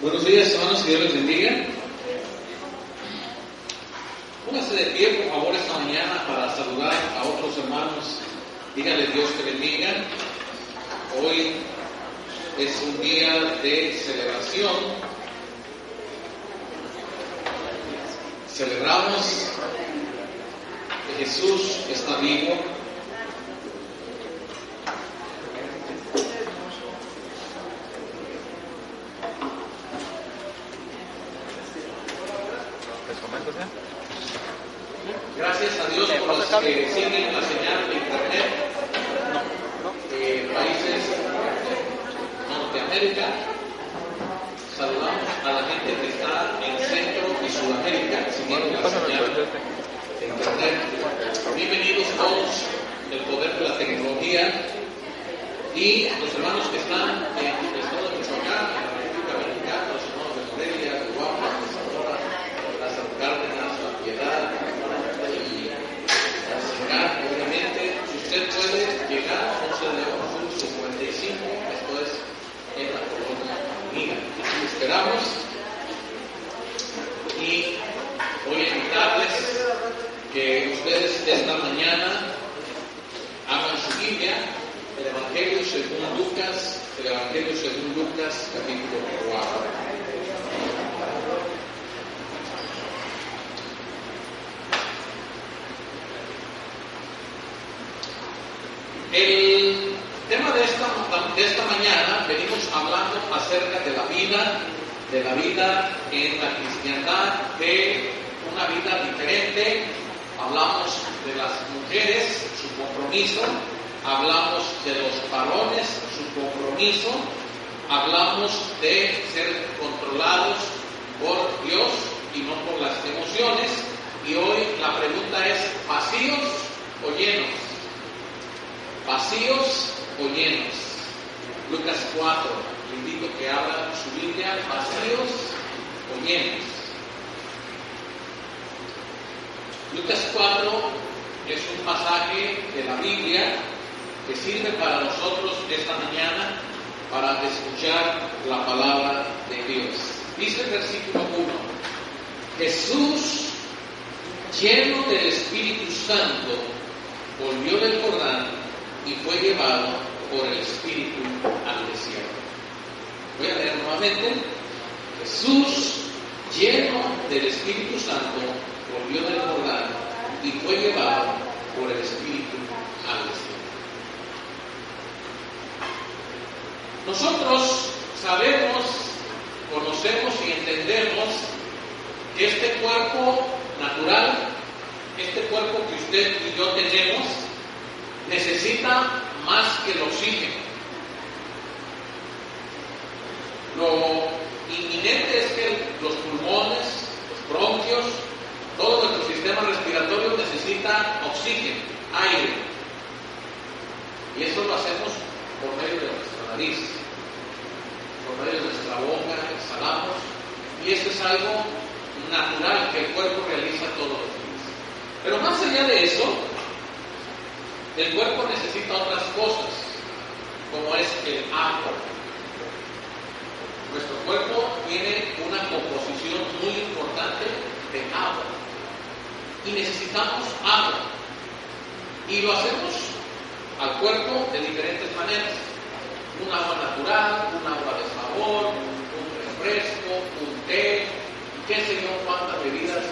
Buenos días, hermanos, que Dios les bendiga. Póngase de pie, por favor, esta mañana para saludar a otros hermanos. Dígale Dios que bendiga. Hoy es un día de celebración. Celebramos que Jesús está vivo. Gracias a Dios por los que siguen la señal de internet de países Norteamérica. Saludamos a la gente que está en Centro y Sudamérica siguiendo la señal de internet. Bienvenidos todos del poder de la tecnología y los hermanos que están en el estado de Michoacán, en la República Mexicana, los hermanos de Morelia, de Guapa, de Zamora, Lázaro Cárdenas, La Piedad, y Asignar, obviamente, si usted puede llegar a 11 de Sur 55, esto es en la colonia Unida. Aquí esperamos y voy a invitarles que ustedes esta mañana abran su Biblia, el Evangelio según Lucas, el Evangelio según Lucas, capítulo 4. El tema de esta, de esta mañana venimos hablando acerca de la vida, de la vida en la cristiandad, de una vida diferente. Hablamos de las mujeres, su compromiso, hablamos de los varones, su compromiso, hablamos de ser controlados por Dios y no por las emociones. Y hoy la pregunta es, ¿vacíos o llenos? vacíos o llenos. Lucas 4, le invito que abra su Biblia, vacíos o llenos. Lucas 4 es un pasaje de la Biblia que sirve para nosotros esta mañana para escuchar la palabra de Dios. Dice el versículo 1, Jesús, lleno del Espíritu Santo, volvió del Jordán y fue llevado por el Espíritu al desierto. Voy a leer nuevamente. Jesús, lleno del Espíritu Santo, volvió del Jordán y fue llevado por el Espíritu al desierto. Nosotros sabemos, conocemos y entendemos que este cuerpo natural, este cuerpo que usted y yo tenemos, necesita más que el oxígeno. Lo inminente es que los pulmones, los bronquios, todo nuestro sistema respiratorio necesita oxígeno, aire. Y eso lo hacemos por medio de nuestra nariz, por medio de nuestra boca, exhalamos. Y esto es algo natural que el cuerpo realiza todos los días. Pero más allá de eso, el cuerpo necesita otras cosas, como es el agua. Nuestro cuerpo tiene una composición muy importante de agua y necesitamos agua. Y lo hacemos al cuerpo de diferentes maneras. Un agua natural, un agua de sabor, un refresco, un té, qué sé yo cuántas bebidas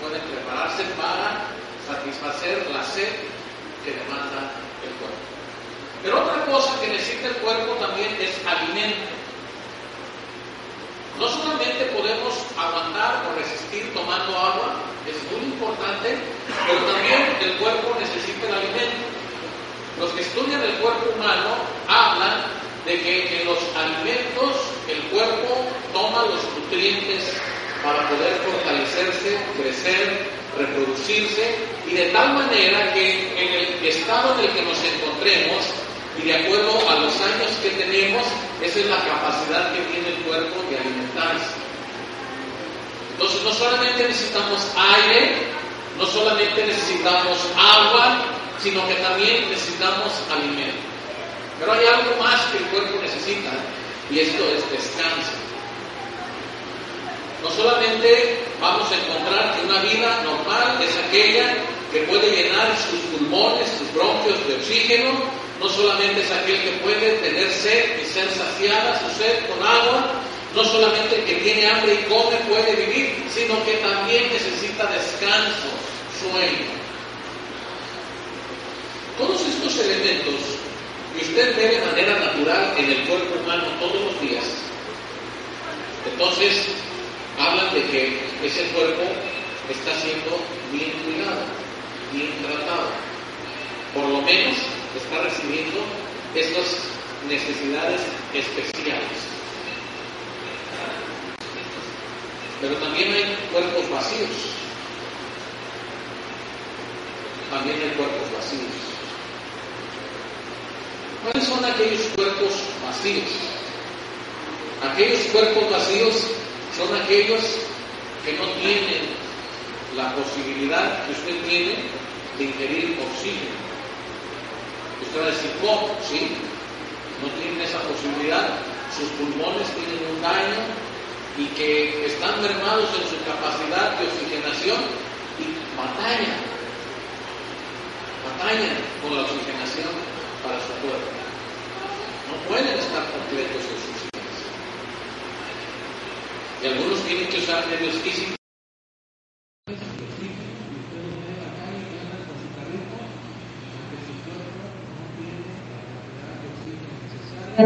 pueden prepararse para satisfacer la sed que demanda el cuerpo. Pero otra cosa que necesita el cuerpo también es alimento. No solamente podemos aguantar o resistir tomando agua, es muy importante, pero también el cuerpo necesita el alimento. Los que estudian el cuerpo humano hablan de que en los alimentos el cuerpo toma los nutrientes para poder fortalecerse, crecer, reproducirse y de tal manera que en el estado en el que nos encontremos y de acuerdo a los años que tenemos, esa es la capacidad que tiene el cuerpo de alimentarse. Entonces no solamente necesitamos aire, no solamente necesitamos agua, sino que también necesitamos alimento. Pero hay algo más que el cuerpo necesita y esto es descanso. No solamente vamos a encontrar que una vida normal es aquella que puede llenar sus pulmones, sus bronquios de oxígeno, no solamente es aquel que puede tener sed y ser saciada su sed con agua, no solamente el que tiene hambre y come puede vivir, sino que también necesita descanso, sueño. Todos estos elementos que usted ve de manera natural en el cuerpo humano todos los días, entonces hablan de que ese cuerpo está siendo bien cuidado, bien tratado. Por lo menos está recibiendo estas necesidades especiales. Pero también hay cuerpos vacíos. También hay cuerpos vacíos. ¿Cuáles son aquellos cuerpos vacíos? Aquellos cuerpos vacíos son aquellos que no tienen la posibilidad que usted tiene de ingerir oxígeno. Usted va a decir, ¿cómo? Sí, no tienen esa posibilidad, sus pulmones tienen un daño y que están mermados en su capacidad de oxigenación y batallan, batallan con la oxigenación para su cuerpo. No pueden estar completos en sus. Y algunos tienen que usar medios físicos Y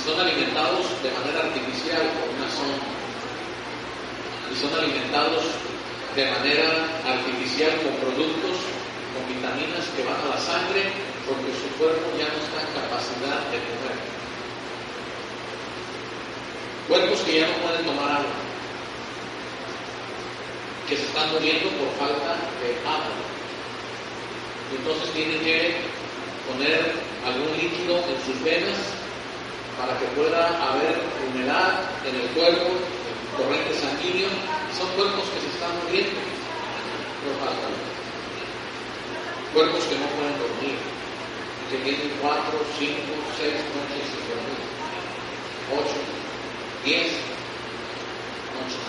son alimentados de manera artificial con una sonda. Y son alimentados de manera artificial con productos, con vitaminas que van a la sangre, porque su cuerpo ya no está en capacidad de comer. Cuerpos que ya no pueden tomar agua que se están muriendo por falta de agua. Entonces tienen que poner algún líquido en sus venas para que pueda haber humedad en el cuerpo, corriente sanguíneo. Son cuerpos que se están muriendo por falta. Cuerpos que no pueden dormir, que tienen cuatro, cinco, seis noches sin dormir, ocho, diez noches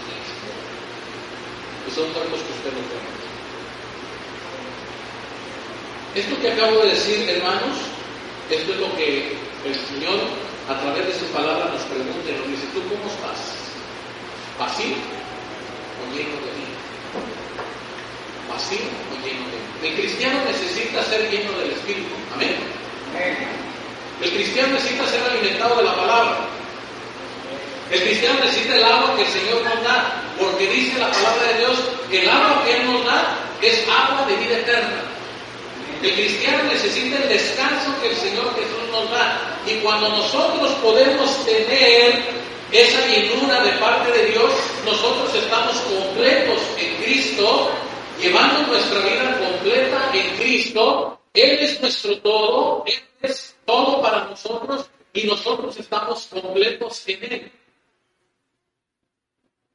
y son cuerpos que usted no conoce. Esto que acabo de decir, hermanos, esto es lo que el Señor a través de su palabra nos pregunta y nos dice, ¿tú cómo estás? ¿Vacío o lleno de vida? ¿Vacío o lleno de vida? El cristiano necesita ser lleno del Espíritu. Amén. El cristiano necesita ser alimentado de la palabra. El cristiano necesita el agua que el Señor nos da, porque dice la palabra de Dios que el agua que Él nos da es agua de vida eterna. El cristiano necesita el descanso que el Señor Jesús nos da. Y cuando nosotros podemos tener esa llenura de parte de Dios, nosotros estamos completos en Cristo, llevando nuestra vida completa en Cristo. Él es nuestro todo, Él es todo para nosotros y nosotros estamos completos en Él.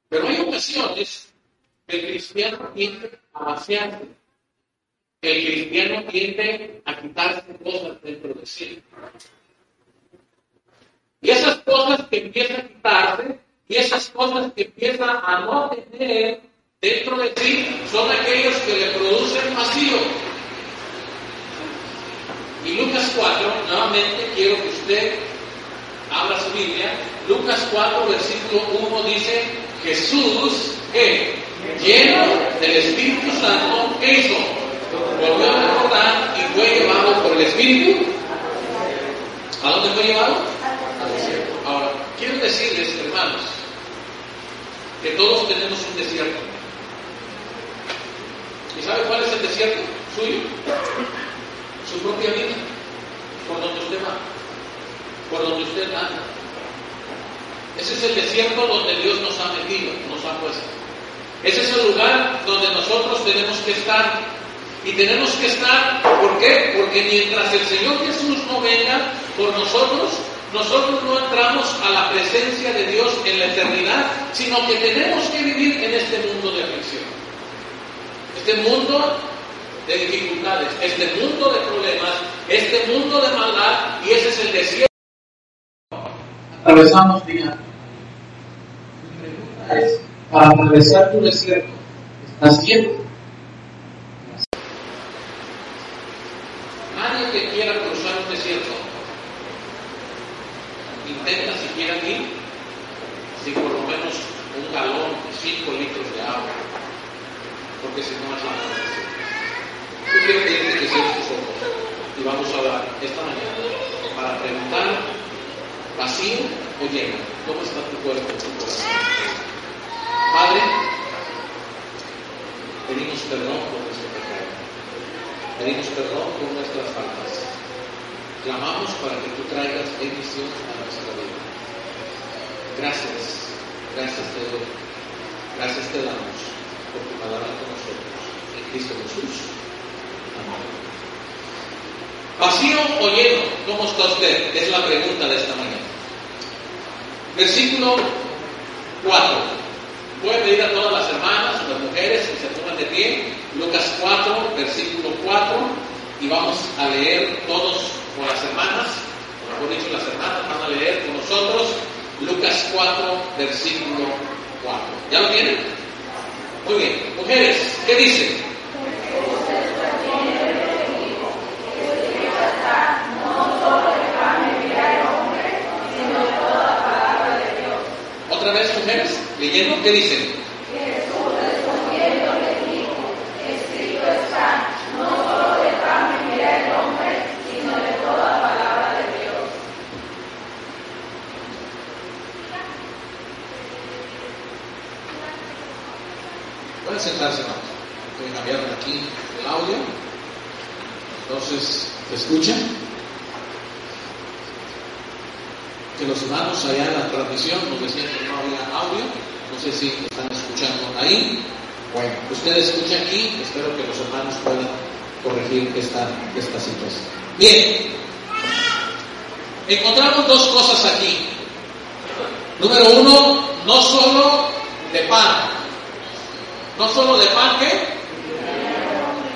Pero hay ocasiones que el cristiano tiende a vaciarse. El cristiano tiende a quitarse cosas dentro de sí. Y esas cosas que empiezan a quitarse y esas cosas que empiezan a no tener dentro de sí son aquellos que le producen vacío. Y Lucas 4, nuevamente quiero que usted abra su Biblia. Lucas 4, versículo 1 dice, Jesús, ¿qué? lleno del Espíritu Santo, ¿qué hizo? Volvió a recordar y fue llevado por el Espíritu. ¿A dónde fue llevado? Al desierto. Ahora, quiero decirles, hermanos, que todos tenemos un desierto. ¿Y sabe cuál es el desierto suyo? Su propia vida, por donde usted va, por donde usted anda. Ese es el desierto donde Dios nos ha metido, nos ha puesto. Ese es el lugar donde nosotros tenemos que estar. Y tenemos que estar, ¿por qué? Porque mientras el Señor Jesús no venga por nosotros, nosotros no entramos a la presencia de Dios en la eternidad, sino que tenemos que vivir en este mundo de aflicción. Este mundo de dificultades, este mundo de problemas, este mundo de maldad, y ese es el desierto. Atravesamos día. Mi pregunta es, para atravesar tu desierto, ¿estás bien? Nadie que quiera cruzar un desierto intenta siquiera ir sin por lo menos un galón, cinco litros de agua, porque si no es la. Yo quiero pedirte que cierres tus ojos y vamos a hablar esta mañana para preguntar, vacío o lleno, ¿cómo está tu cuerpo, tu corazón? Padre, pedimos perdón por nuestro pedimos perdón por nuestras faltas, clamamos para que tú traigas bendición a nuestra vida. Gracias, gracias te doy, gracias te damos por tu palabra con nosotros. En Cristo Jesús. ¿Vacío o lleno? ¿Cómo está usted? Es la pregunta de esta mañana. Versículo 4. Voy a pedir a todas las hermanas, las mujeres que se pongan de pie. Lucas 4, versículo 4. Y vamos a leer todos con las hermanas, por dicho, las hermanas van a leer con nosotros. Lucas 4, versículo 4. ¿Ya lo tienen? Muy bien. Mujeres, ¿qué dicen? otra vez, mujeres, leyendo, ¿qué dicen? Jesús respondiendo le dijo, escrito está, no solo de pan vivirá el hombre, sino de toda palabra de Dios. Pueden sentarse, hermanos. Voy a cambiar aquí el audio. Entonces, ¿se escuchan? que los hermanos allá en la transmisión nos decían que no había audio. No sé si están escuchando ahí. Bueno, ustedes escuchan aquí. Espero que los hermanos puedan corregir esta, esta situación. Bien. Encontramos dos cosas aquí. Número uno, no solo de pan. No solo de pan, ¿qué?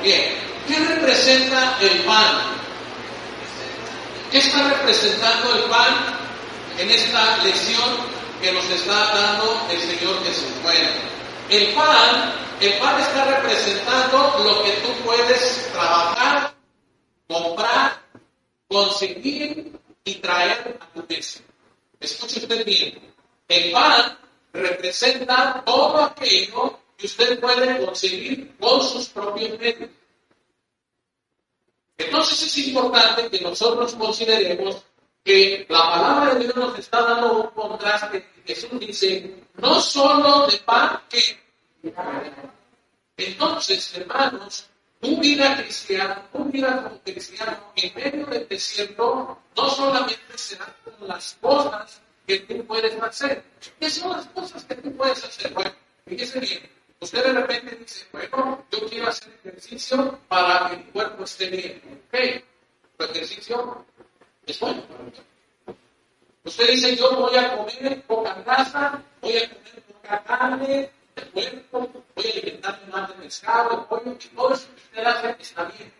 Bien. ¿Qué representa el pan? ¿Qué está representando el pan en esta lección que nos está dando el Señor Jesús. Bueno, el pan, el pan está representando lo que tú puedes trabajar, comprar, conseguir y traer a tu mesa. Escuche usted bien. El pan representa todo aquello que usted puede conseguir con sus propios medios. Entonces es importante que nosotros consideremos que la palabra de Dios nos está dando un contraste. Jesús dice, no solo de pan que... Entonces, hermanos, tu vida cristiana, tu vida como cristiano en medio del desierto, no solamente será con las cosas que tú puedes hacer. ¿Qué son las cosas que tú puedes hacer? Bueno, fíjese bien. Usted de repente dice, bueno, yo quiero hacer ejercicio para que mi cuerpo esté bien. Ok, el ejercicio es bueno. Usted dice, yo voy a comer poca grasa, voy a comer poca carne, de cuerpo, voy a alimentarme más de pescado, pollo, y todo eso que usted hace está bien.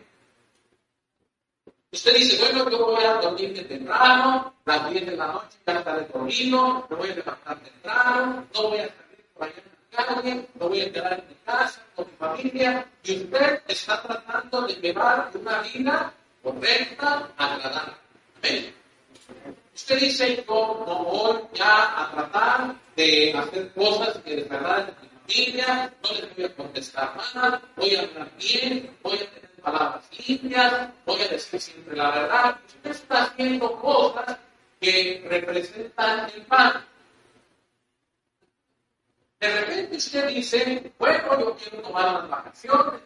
Usted dice, bueno, yo voy a dormir de temprano, las 10 de la noche ya estaré dormido, me voy a levantar temprano, no voy a salir por allá calle, no voy a quedar en mi casa con mi familia, y usted está tratando de llevar una vida correcta, agradable. Usted dice, yo no voy ya a tratar de hacer cosas que desagraden a mi familia, no les voy a contestar nada, voy a hablar bien, voy a tener palabras limpias, voy a decir siempre la verdad. Usted está haciendo cosas que representan el pan. De repente usted dice, bueno, yo quiero tomar unas vacaciones,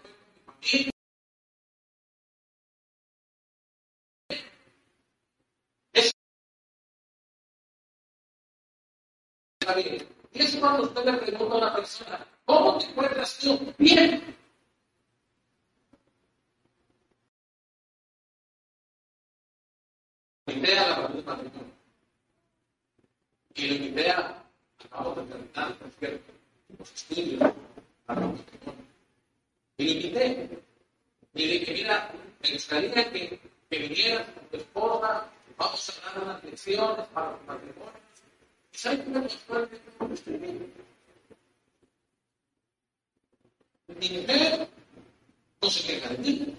familia, Y es cuando usted le pregunta a una persona, ¿cómo te encuentras tú? Bien. Invité a la pregunta. Y lo invité a, acabo de terminar, por cierto, los estudios matrimonio. Y lo invité. Y le dije, mira, me gustaría que, que vinieras con tu esposa, vamos a dar unas lecciones para tu matrimonio. ¿Y sabes qué me gustó? Mi mujer no se queja de mí,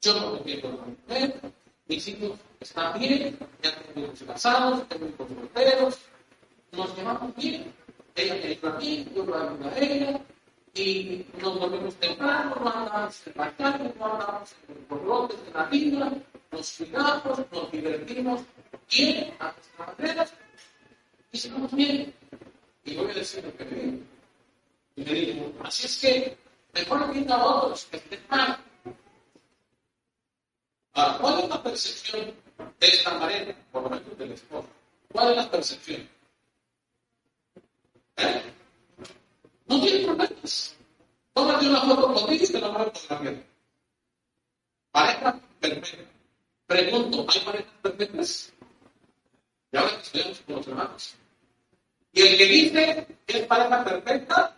yo no me de mi mujer, mis hijos están bien, ya tengo hijos casados, tengo hijos solteros, nos llevamos bien. Ella me dijo a mí, yo lo hago a ella, y nos dormimos temprano, no andamos en la calle, no andamos en los borlotes de la vida, nos cuidamos, nos divertimos bien a nuestra manera y estamos bien. Y voy a decir lo que me dijo. Y me dijo, así es que mejor viendo a otros que estén mal. Ahora, ¿cuál es la percepción de esta pareja, por lo menos del esposo? ¿Cuál es la percepción? No tiene problemas. Tómate una foto contigo y te la voy a fotografiar. Pareja perfecta. Pregunto, ¿hay parejas perfectas? Y ahora estudiamos con los hermanos. Y el que dice que es pareja perfecta,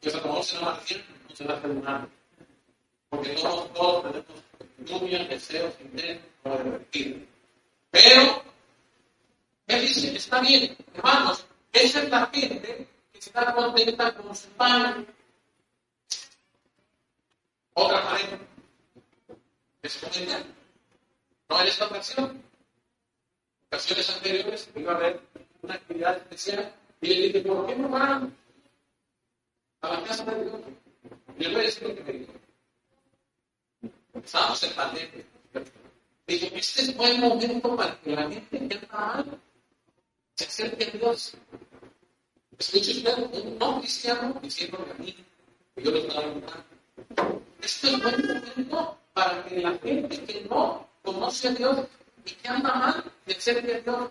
que se a lo mejor se llama recién, no se va a terminar. Porque todos, todos tenemos lluvias, deseos, intentos, para divertir. Pero, él dice, está bien, hermanos, esa es la gente está contenta con su pan. Otra pareja. ¿Es comenta? No en esta ocasión. Ocasiones anteriores iba a haber una actividad especial y él dice, ¿por qué no van a la casa de Dios? Y le voy a decir lo que me dijo. Estábamos en pandemia. Este es buen momento para que la gente que anda mal se acerque a Dios. Usted un no cristiano diciendo a mí que yo lo estaba invitando. Este es buen momento para que la gente que no conoce a Dios y que anda mal se acerque a Dios.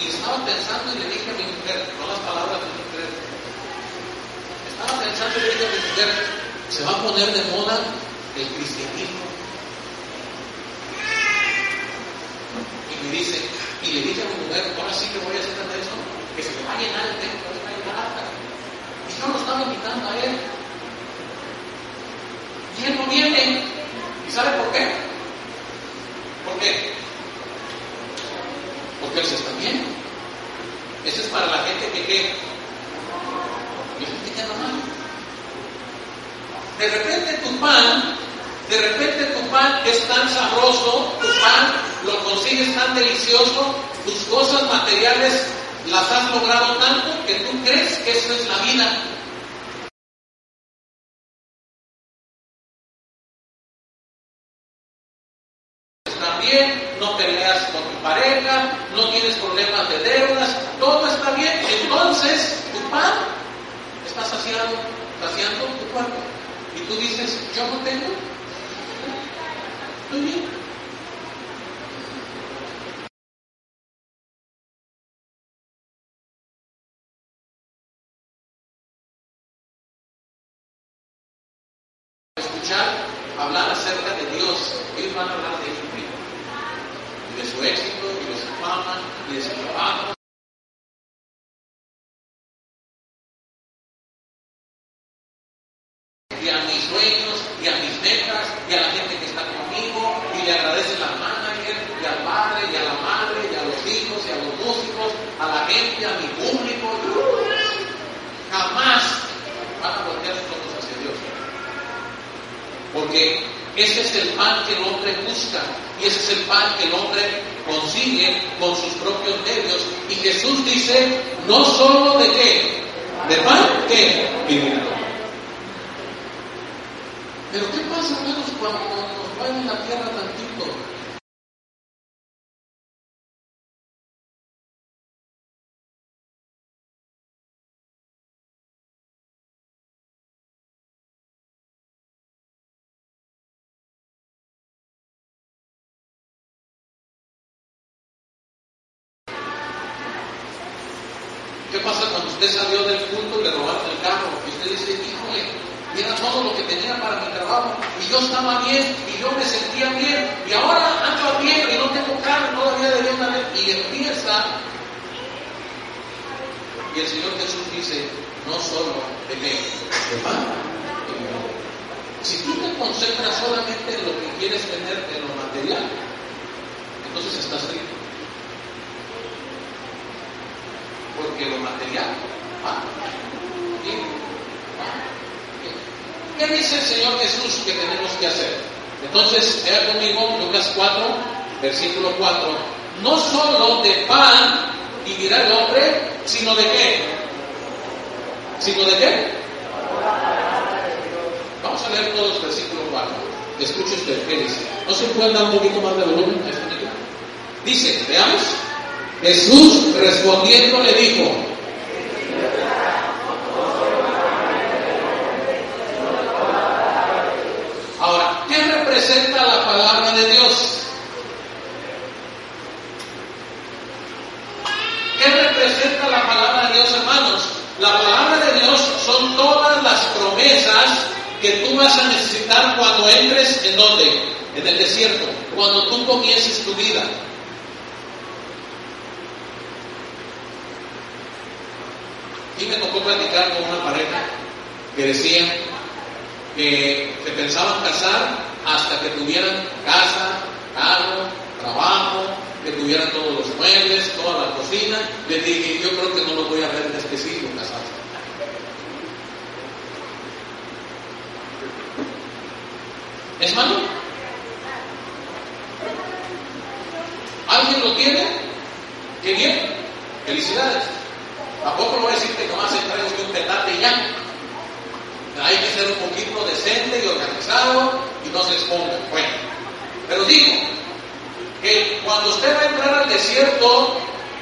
Y estaba pensando y le dije a mi mujer, no las palabras de mi mujer, estaba pensando y le dije a mi mujer, se va a poner de moda el cristianismo me dice, y le dice a mi mujer, ahora sí que voy a hacer eso, que se me va a llenar el templo, se va a Y yo lo estaba invitando a él. Y él no viene. ¿Y sabe por qué? ¿Por qué? Porque él se está bien. Eso es para la gente que qué. Y que queda mal. De repente tu pan de repente tu pan es tan sabroso, tu pan lo consigues tan delicioso, tus cosas materiales las has logrado tanto que tú crees que eso es la vida. Está bien, no peleas con tu pareja, no tienes problemas de deudas, todo está bien. Entonces, tu pan está saciado, saciando tu cuerpo. Y tú dices, yo no tengo. Hablar acerca de Dios, ellos van a hablar de Jesucristo y de su éxito, y de su fama, y de su trabajo. y a mis sueños, y a mis metas, y a la gente que está conmigo, y le agradecen al manager, y al padre, y a la madre, y a los hijos, y a los músicos, a la gente, a mi público. Jamás van a voltear sus ojos hacia Dios. Porque ese es el pan que el hombre busca, y ese es el pan que el hombre consigue con sus propios medios. Y Jesús dice, no solo de qué, de pan, ¿qué? Pero ¿qué pasa, hermanos, cuando nos en la tierra tantito? ¿Qué pasa cuando usted salió del culto y le robaron el carro? Y usted dice, híjole, y era todo lo que tenía para mi trabajo, y yo estaba bien, y yo me sentía bien, y ahora ando bien, y no tengo carro, todavía de una vez, y empieza. Y el Señor Jesús dice, no solo de qué? De pan y vino. Si tú te concentras solamente en lo que quieres tener en lo material, entonces estás triste. Lo material va va. ¿Qué dice el Señor Jesús que tenemos que hacer? Entonces, vea conmigo Lucas 4, versículo 4. No solo de pan vivirá el hombre, sino de qué? ¿Sino de qué? Vamos a leer todos versículo 4. Escuche usted, ¿qué dice? ¿No se puede dar un poquito más de volumen? Dice, veamos. Jesús respondiendo le dijo, Ahora, ¿qué representa la palabra de Dios? ¿Qué representa la palabra de Dios, hermanos? La palabra de Dios son todas las promesas que tú vas a necesitar cuando entres en dónde? En el desierto, cuando tú comiences tu vida. Y me tocó platicar con una pareja que decía que se pensaban casar hasta que tuvieran casa, carro, trabajo, que tuvieran todos los muebles, toda la cocina. Les dije, yo creo que no lo voy a ver en específico casarse. ¿Es malo? ¿Alguien lo tiene? ¡Qué bien! ¡Felicidades! Tampoco lo voy a decir que se trae usted un petate y ya. Hay que ser un poquito decente y organizado y no se exponga. Bueno, pero digo que cuando usted va a entrar al desierto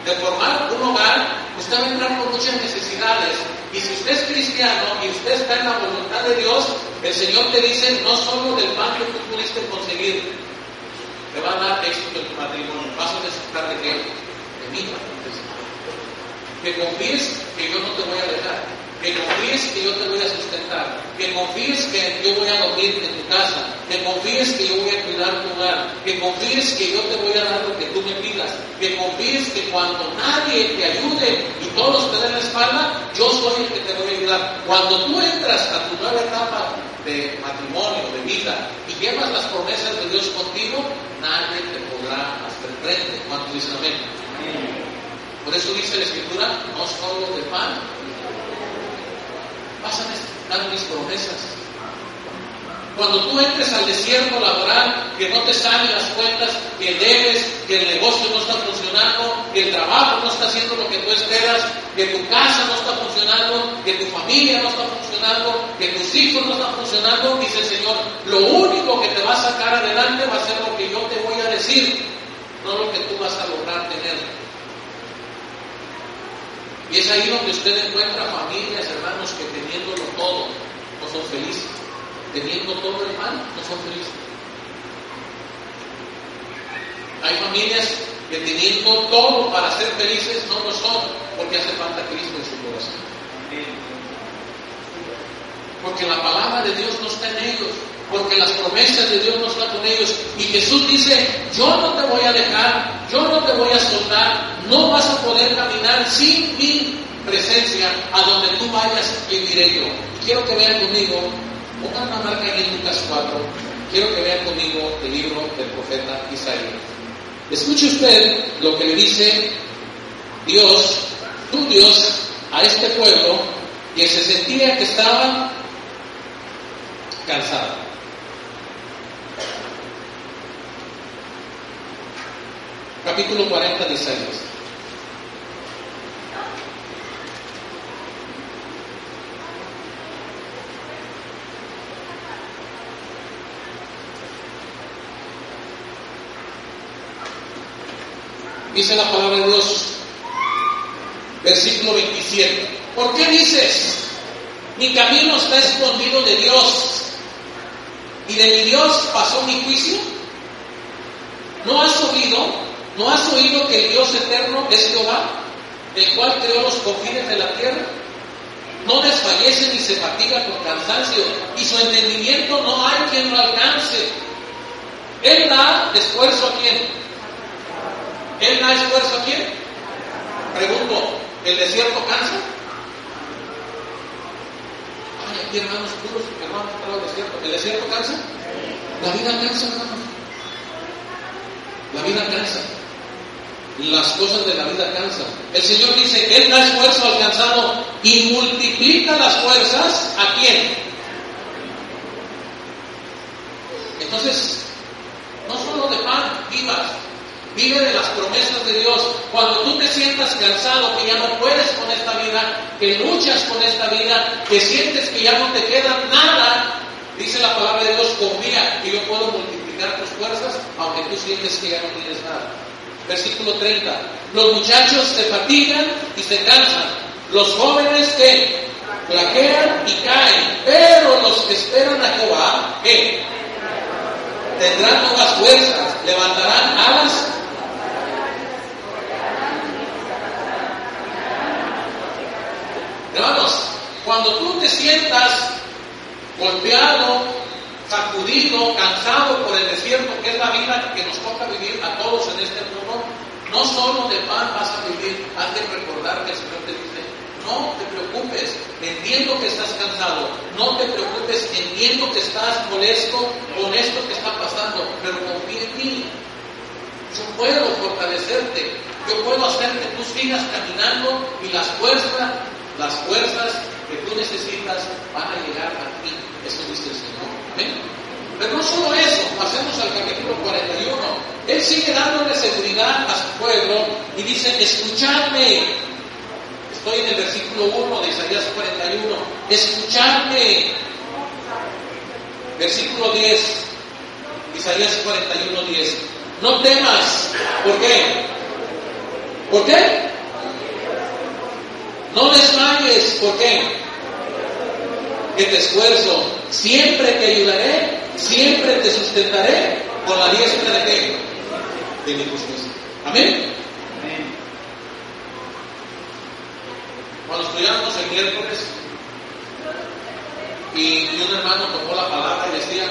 de formar un hogar, usted va a entrar con muchas necesidades. Y si usted es cristiano y usted está en la voluntad de Dios, el Señor te dice, no solo del pan que tú pudiste conseguir, te va a dar éxito en tu matrimonio. Vas a necesitar de qué? De mí. Que confíes que yo no te voy a dejar que confíes que yo te voy a sustentar, que confíes que yo voy a dormir en tu casa, que confíes que yo voy a cuidar tu hogar, que confíes que yo te voy a dar lo que tú me pidas, que confíes que cuando nadie te ayude y todos te den la espalda, yo soy el que te voy a ayudar. Cuando tú entras a tu nueva etapa de matrimonio, de vida, y llevas las promesas de Dios contigo, nadie te podrá hacer frente. ¿Cuántos dicen amén? Por eso dice la Escritura, no solo de pan, vas a mis promesas. Cuando tú entres al desierto laboral, que no te salen las cuentas, que debes, que el negocio no está funcionando, que el trabajo no está haciendo lo que tú esperas, que tu casa no está funcionando, que tu familia no está funcionando, que tus hijos no están funcionando, dice el Señor, lo único que te va a sacar adelante va a ser lo que yo te voy a decir, no lo que tú vas a lograr tener. Y es ahí donde usted encuentra familias, hermanos, que teniéndolo todo no son felices. Teniendo todo el mal, no son felices. Hay familias que teniendo todo para ser felices no lo son, porque hace falta Cristo en su corazón. Porque la palabra de Dios no está en ellos, porque las promesas de Dios no están con ellos. Y Jesús dice, yo no te voy a dejar, yo no te voy a soltar, no vas a poder caminar sin mi presencia, a donde tú vayas, yo. Y quiero que vean conmigo, pongan una marca en Lucas 4, quiero que vean conmigo el libro del profeta Isaías. Escuche usted lo que le dice Dios, tu Dios, a este pueblo que se sentía que estaba cansado. Capítulo 40 de Isaías. Dice la palabra de Dios, versículo 27. ¿Por qué dices, mi camino está escondido de Dios y de mi Dios pasó mi juicio? ¿No has oído? ¿No has oído que el Dios eterno es Jehová, el cual creó los confines de la tierra? No desfallece ni se fatiga con cansancio, y su entendimiento no hay quien lo alcance. Él da esfuerzo a quién? ¿Él da esfuerzo a quién? Pregunto, ¿el desierto cansa? aquí, hermanos, puros hermanos el desierto. ¿El desierto cansa? La vida cansa, hermanos. La vida cansa. Las cosas de la vida cansan. El Señor dice, Él da esfuerzo al cansado y multiplica las fuerzas a quién? Entonces, no solo de pan vivas, vive de las promesas de Dios. Cuando tú te sientas cansado, que ya no puedes con esta vida, que luchas con esta vida, que sientes que ya no te queda nada, dice la palabra de Dios, confía que yo puedo multiplicar tus fuerzas, aunque tú sientes que ya no tienes nada. Versículo 30. Los muchachos se fatigan y se cansan. Los jóvenes que flaquean y caen. Pero los que esperan a Jehová, ¿qué? Tendrán nuevas fuerzas, levantarán alas. Hermanos, cuando tú te sientas golpeado, sacudido, cansado por el desierto, que es la vida que nos toca vivir a todos en este mundo, no solo de pan vas a vivir, has de recordar que el Señor te dice, no te preocupes, entiendo que estás cansado, no te preocupes, entiendo que estás molesto con esto que está pasando, pero confía en mí. Yo puedo fortalecerte, yo puedo hacer que tú sigas caminando y las fuerzas, las fuerzas que tú necesitas van a llegar a ti. Eso dice el Señor. Pero no solo eso, pasemos al capítulo 41. Él sigue dándole seguridad a su pueblo y dice, escuchadme. Estoy en el versículo 1 de Isaías 41. Escuchadme. Versículo 10. Isaías 41, 10. No temas. ¿Por qué? ¿Por qué? No desmayes. ¿Por qué? Que te esfuerzo. Siempre te ayudaré. Siempre te sustentaré con la diestra de qué? De mi justicia. Amén. Cuando estudiamos el miércoles y un hermano tomó la palabra y decía,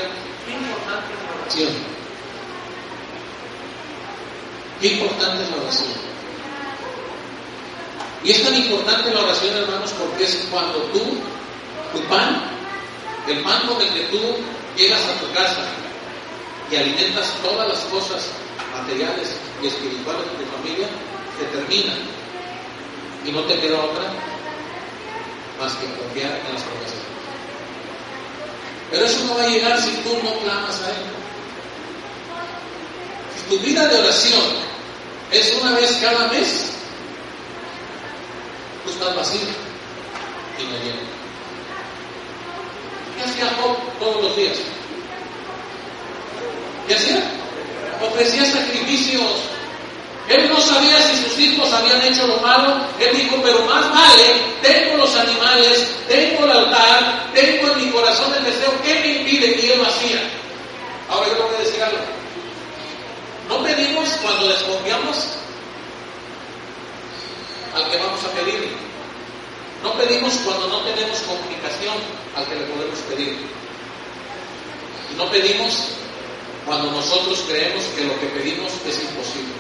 qué importante es la oración. Qué importante es la oración. Y es tan importante la oración, hermanos, porque es cuando tú, tu pan, el pan con el que tú llegas a tu casa y alimentas todas las cosas materiales y espirituales de tu familia, te termina. Y no te queda otra más que confiar en las promesas. Pero eso no va a llegar si tú no clamas a Él. Si tu vida de oración es una vez cada mes, tú estás vacío y no. ¿Qué hacía Job todos los días? ¿Qué hacía? Ofrecía sacrificios. Él no sabía si sus hijos habían hecho lo malo. Él dijo, pero más vale, tengo los animales, tengo el altar, tengo en mi corazón el deseo. ¿Qué me impide que yo lo hacía? Ahora yo voy a decir algo. No pedimos cuando desconfiamos al que vamos a pedir. No pedimos cuando no tenemos comunicación al que le podemos pedir. Y no pedimos cuando nosotros creemos que lo que pedimos es imposible.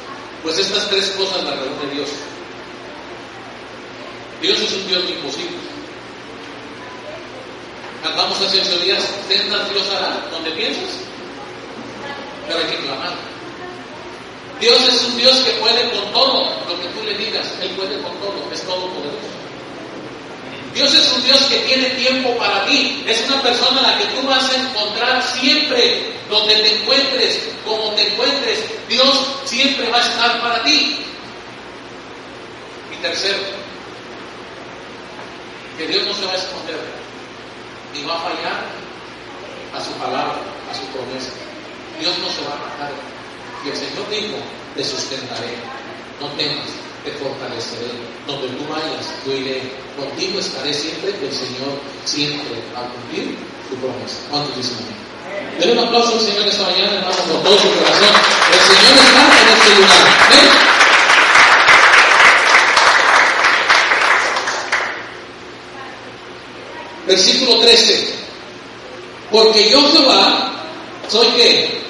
Pues estas tres cosas las reúne Dios. Dios es un Dios imposible. Cantamos hace ocho días, sendas Dios hará, donde piensas, pero hay que clamar. Dios es un Dios que puede con todo lo que tú le digas, Él puede con todo, es todopoderoso. Dios es un Dios que tiene tiempo para ti. Es una persona a la que tú vas a encontrar siempre donde te encuentres, como te encuentres. Dios siempre va a estar para ti. Y tercero, que Dios no se va a esconder ni va a fallar a su palabra, a su promesa. Dios no se va a matar. Y el Señor dijo, te sustentaré, no temas te fortaleceré. Donde tú vayas, yo iré. Contigo estaré siempre, el Señor siempre va a cumplir su promesa. ¿Cuántos dicen amén? Denle un aplauso al Señor esta mañana, hermano, con todo su corazón. El Señor está en este lugar. ¿Ven? Versículo 13. Porque yo Jehová soy qué?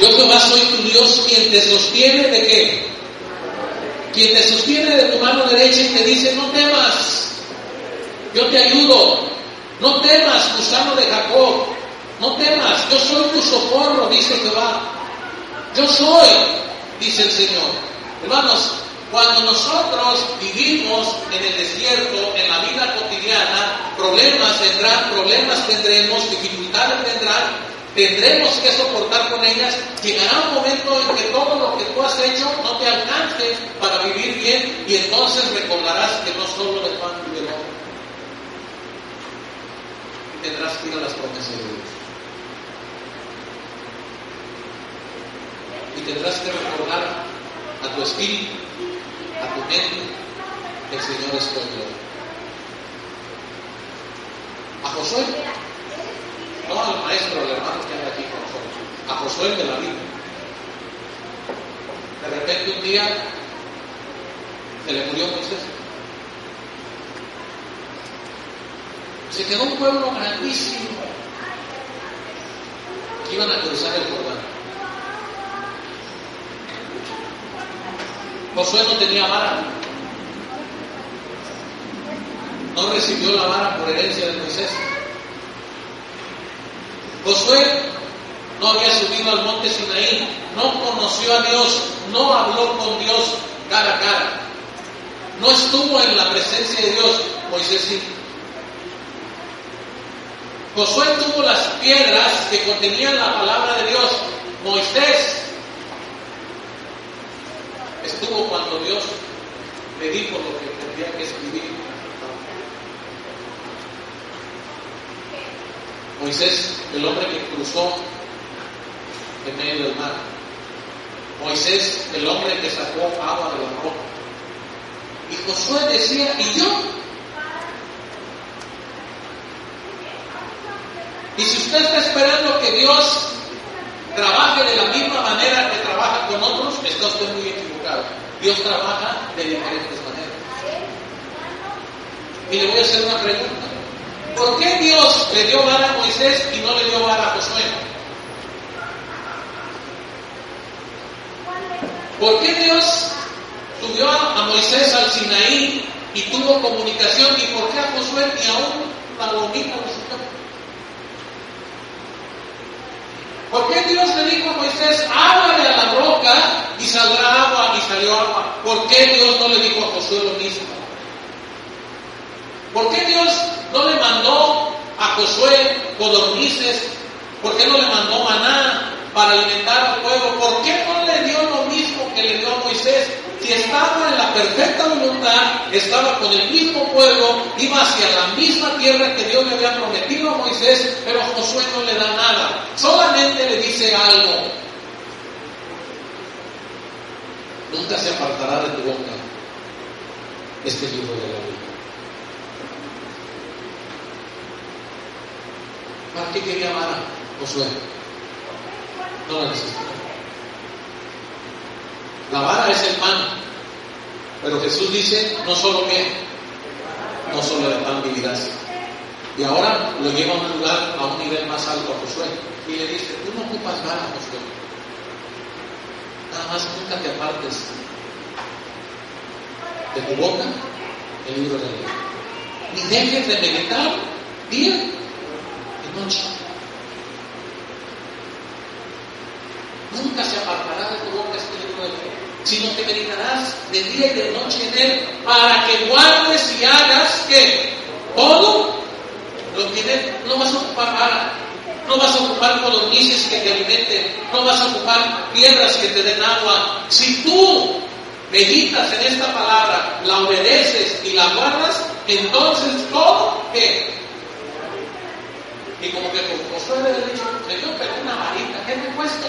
Yo Jehová soy tu Dios quien te sostiene de qué? Quien te sostiene de tu mano derecha y te dice, no temas, yo te ayudo, No temas, gusano de Jacob. No temas, yo soy tu socorro, dice Jehová. Yo soy, dice el Señor. Hermanos, cuando nosotros vivimos en el desierto, en la vida cotidiana, problemas vendrán, problemas tendremos, dificultades vendrán, tendremos que soportar con ellas. Llegará un momento en que todo lo que tú has hecho no te alcance para vivir bien y entonces recordarás que no solo de pan y de hombre. Tendrás que ir a las promesas de Dios. Y tendrás que recordar a tu espíritu, a tu mente, que el Señor es tu Dios. A Josué no al maestro, al hermano que anda aquí con nosotros, a Josué de la Biblia. De repente un día se le murió Moisés. Se quedó un pueblo grandísimo que iban a cruzar el Jordán. Josué no tenía vara. No recibió la vara por herencia de Moisés. Josué no había subido al monte Sinaí, no conoció a Dios, no habló con Dios cara a cara, no estuvo en la presencia de Dios, Moisés sí. Josué tuvo las piedras que contenían la palabra de Dios, Moisés estuvo cuando Dios le dijo lo que tendría que escribir. Moisés, el hombre que cruzó en medio del mar. Moisés, el hombre que sacó agua de la roca. Y Josué decía, ¿y yo? Y si usted está esperando que Dios trabaje de la misma manera que trabaja con otros, está usted muy equivocado. Dios trabaja de diferentes maneras. Y le voy a hacer una pregunta. ¿Por qué Dios le dio vara a Moisés y no le dio vara a Josué? ¿Por qué Dios subió a Moisés al Sinaí y tuvo comunicación y por qué a Josué ni la bonita visitó? ¿Por qué Dios le dijo a Moisés, háblale a la roca y saldrá agua y salió agua? ¿Por qué Dios no le dijo a Josué lo mismo? ¿Por qué Dios no le mandó a Josué codornices? ¿Por qué no le mandó maná para alimentar al pueblo? ¿Por qué no le dio lo mismo que le dio a Moisés? Si estaba en la perfecta voluntad, estaba con el mismo pueblo, iba hacia la misma tierra que Dios le había prometido a Moisés, pero Josué no le da nada. Solamente le dice algo. Nunca se apartará de tu boca este libro de la Biblia. ¿Para qué quería amar a Josué? No la necesitaba. La vara es el pan. Pero Jesús dice, no solo que, no solo de pan vivirás. Y ahora lo lleva a un lugar, a un nivel más alto a Josué. Y le dice, tú no ocupas vara, Josué. Nada más nunca te apartes de tu boca el libro de ley. Ni dejes de meditar día noche. Nunca se apartará de tu boca este libro de ley sino que meditarás de día y de noche en él, para que guardes y hagas que todo lo que no vas a ocupar vara, no vas a ocupar codornices que te alimenten, no vas a ocupar piedras que te den agua. Si tú meditas en esta palabra, la obedeces y la guardas, entonces todo que y como que Josué le ha dicho, Señor, pero una varita, ¿qué me cuesta?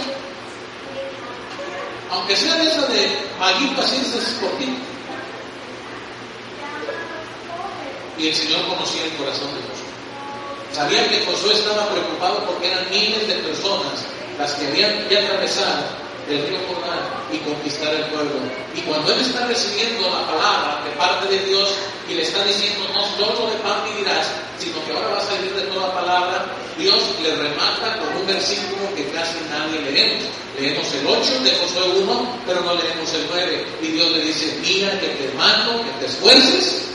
aunque sea de esa de maguito así, esas cortitas. Y el Señor conocía el corazón de Josué. Sabía que Josué estaba preocupado porque eran miles de personas las que habían que atravesar el río Jordán y conquistar el pueblo. Y cuando él está recibiendo la palabra de parte de Dios y le está diciendo, no solo de pan vivirás, sino que ahora va a salir de toda palabra, Dios le remata con un versículo que casi nadie leemos. Leemos el 8 de Josué 1, pero no leemos el 9. Y Dios le dice, mira que te mando, que te esfuerces.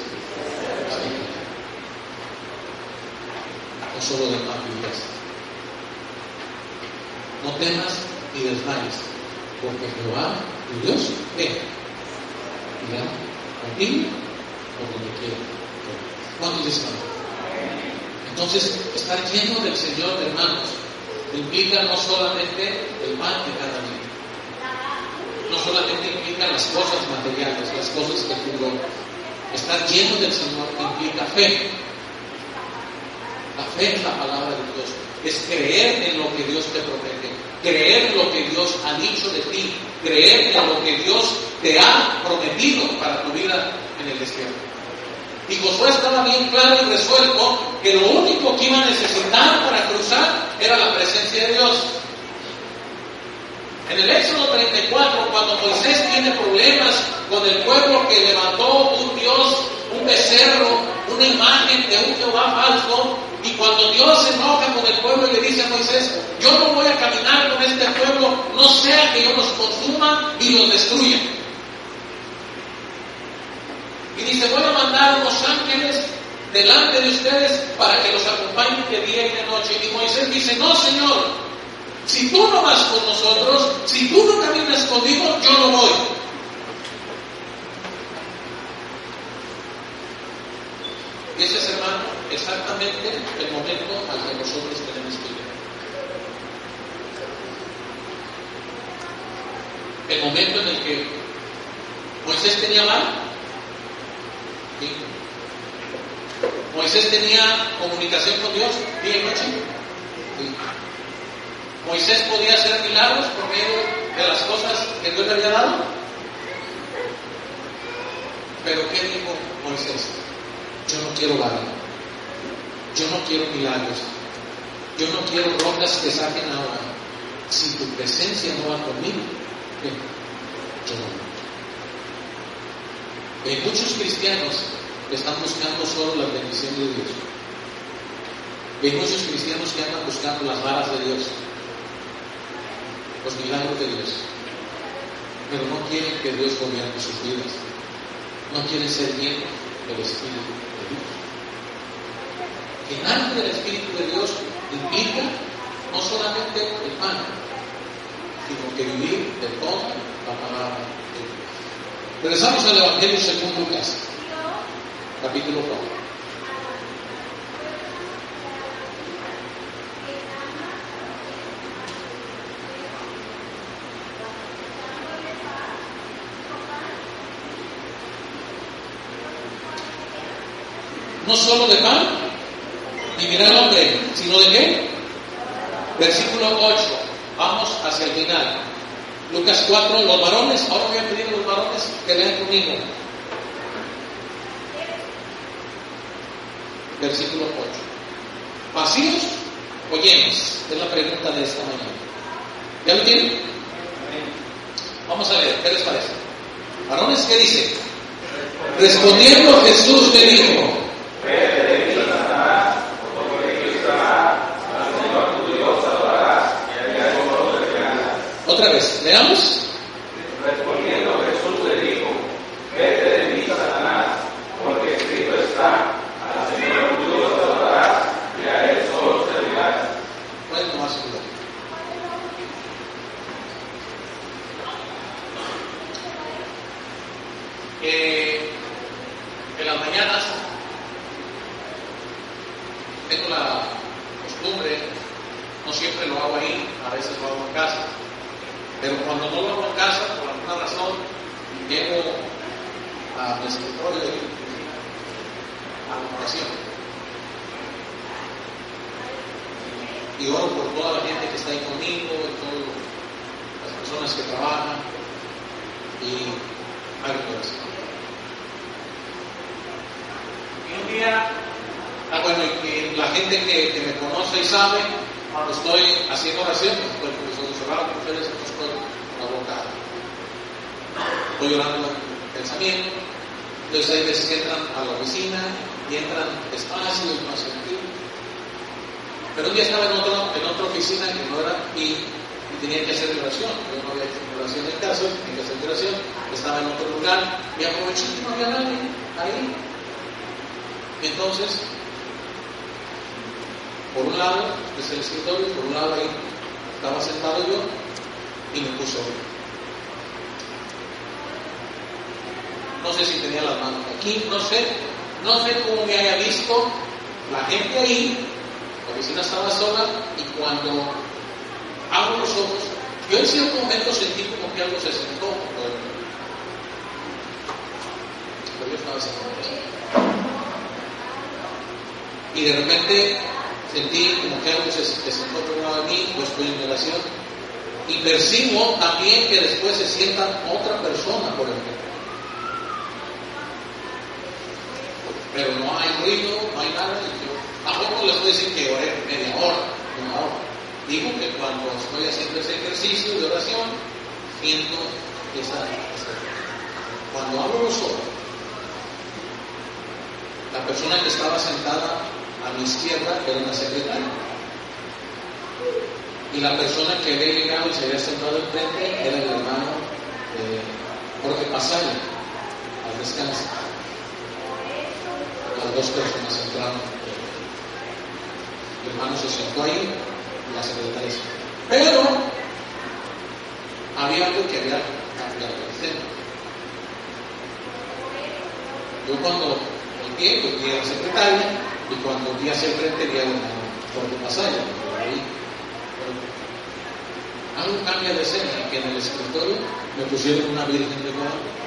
no solo de pan vivirás. No temas ni desmayes, porque Jehová, tu Dios, ve, irá contigo por donde quiera. ¿Cuántos dicen Entonces, estar lleno del Señor, hermanos, implica no solamente el pan de cada día, no solamente implica las cosas materiales, las cosas que tú Estar lleno del Señor implica fe. La fe es la palabra de Dios. Es creer en lo que Dios te promete. Creer en lo que Dios ha dicho de ti. Creer en lo que Dios te ha prometido para tu vida en el desierto. Y Josué estaba bien claro y resuelto que lo único que iba a necesitar para cruzar era la presencia de Dios. En el Éxodo 34, cuando Moisés tiene problemas con el pueblo que levantó un Dios, un becerro, una imagen de un Jehová falso, y cuando Dios se enoja con el pueblo y le dice a Moisés, yo no voy a caminar con este pueblo, no sea que yo los consuma y los destruya. Y dice, voy a mandar unos ángeles delante de ustedes para que los acompañen de día y de noche. Y Moisés dice, no, Señor, si tú no vas con nosotros, si tú no caminas conmigo, yo no voy. Y ese es, hermano, exactamente el momento al que nosotros tenemos que ir. El momento en el que Moisés tenía mal, Moisés tenía comunicación con Dios día y noche. Moisés podía hacer milagros por medio de las cosas que Dios le había dado. Pero ¿qué dijo Moisés? Yo no quiero barro. Yo no quiero milagros. Yo no quiero rocas que saquen agua. Si tu presencia no va conmigo, yo no. Hay muchos cristianos que están buscando solo la bendición de Dios. Hay muchos cristianos que andan buscando las varas de Dios, los milagros de Dios, pero no quieren que Dios gobierne sus vidas. No quieren ser miembros del Espíritu de Dios. nadie del Espíritu de Dios implica no solamente el pan, sino que vivir de toda la palabra de Dios. Regresamos al Evangelio según Lucas, capítulo 4. No solo de pan, ni mirar al hombre, sino de qué? Versículo 8. Vamos hacia el final. Lucas 4, los varones, ahora voy a pedir a los varones que lean conmigo. Versículo 8. ¿Vacíos o llenos? Es la pregunta de esta mañana. ¿Ya lo tienen? Vamos a ver, ¿qué les parece? Varones, ¿qué dice? Respondiendo Jesús le dijo, Otra vez, veamos. Respondiendo Jesús le dijo, vete de mí, Satanás, porque escrito está, al Señor tu Dios adorarás y a Él solo servirás. Pueden tomar su lugar. Eh, en las mañanas tengo la costumbre, no siempre lo hago ahí, a veces lo hago en casa pero cuando no lo hago en casa, por alguna razón, llego a mi escritorio de a la oración. Y oro por toda la gente que está ahí conmigo, y todas las personas que trabajan, y hago oración. Y un día, ah, bueno, y que la gente que, que me conoce y sabe, cuando estoy haciendo oración, estoy con los ojos cerrados, ustedes estoy con la boca. Estoy orando en pensamiento. Entonces hay veces que entran a la oficina y entran despacio y más sentido. Pero un día estaba en, otro, en otra oficina que no era aquí y tenía que hacer oración. Yo no había hecho oración en casa, tenía que hacer oración. Estaba en otro lugar y aproveché que no había nadie ahí. Entonces por un lado, este es el escritorio, por un lado ahí estaba sentado yo y me puso no sé si tenía las manos aquí, no sé, no sé cómo me haya visto la gente ahí, la oficina estaba sola y cuando abro los ojos, yo en cierto momento sentí como que algo se sentó, pero, yo estaba sentado Y de repente sentí como que algo se, se sentó por un lado de mí, yo estoy en oración, y percibo también que después se sienta otra persona por el pero no hay ruido, no hay nada. Y yo tampoco les a decir que oré media hora, una hora. Digo que cuando estoy haciendo ese ejercicio de oración, siento esa, esa cuando abro los ojos, la persona que estaba sentada a mi izquierda era una secretaria. Y la persona que había llegado y se había sentado enfrente era el hermano eh, Jorge Pasaya, al descanso las dos personas entraron. El hermano se sentó ahí la secretaria se Pero había algo que había cambiado el centro. Yo cuando volteé, vi a la secretaria y cuando vi hacia el frente vi a un Jorge Pasaya, por ahí. Algo cambia de escena, que en el escritorio me pusieron una Virgen de Guadalupe.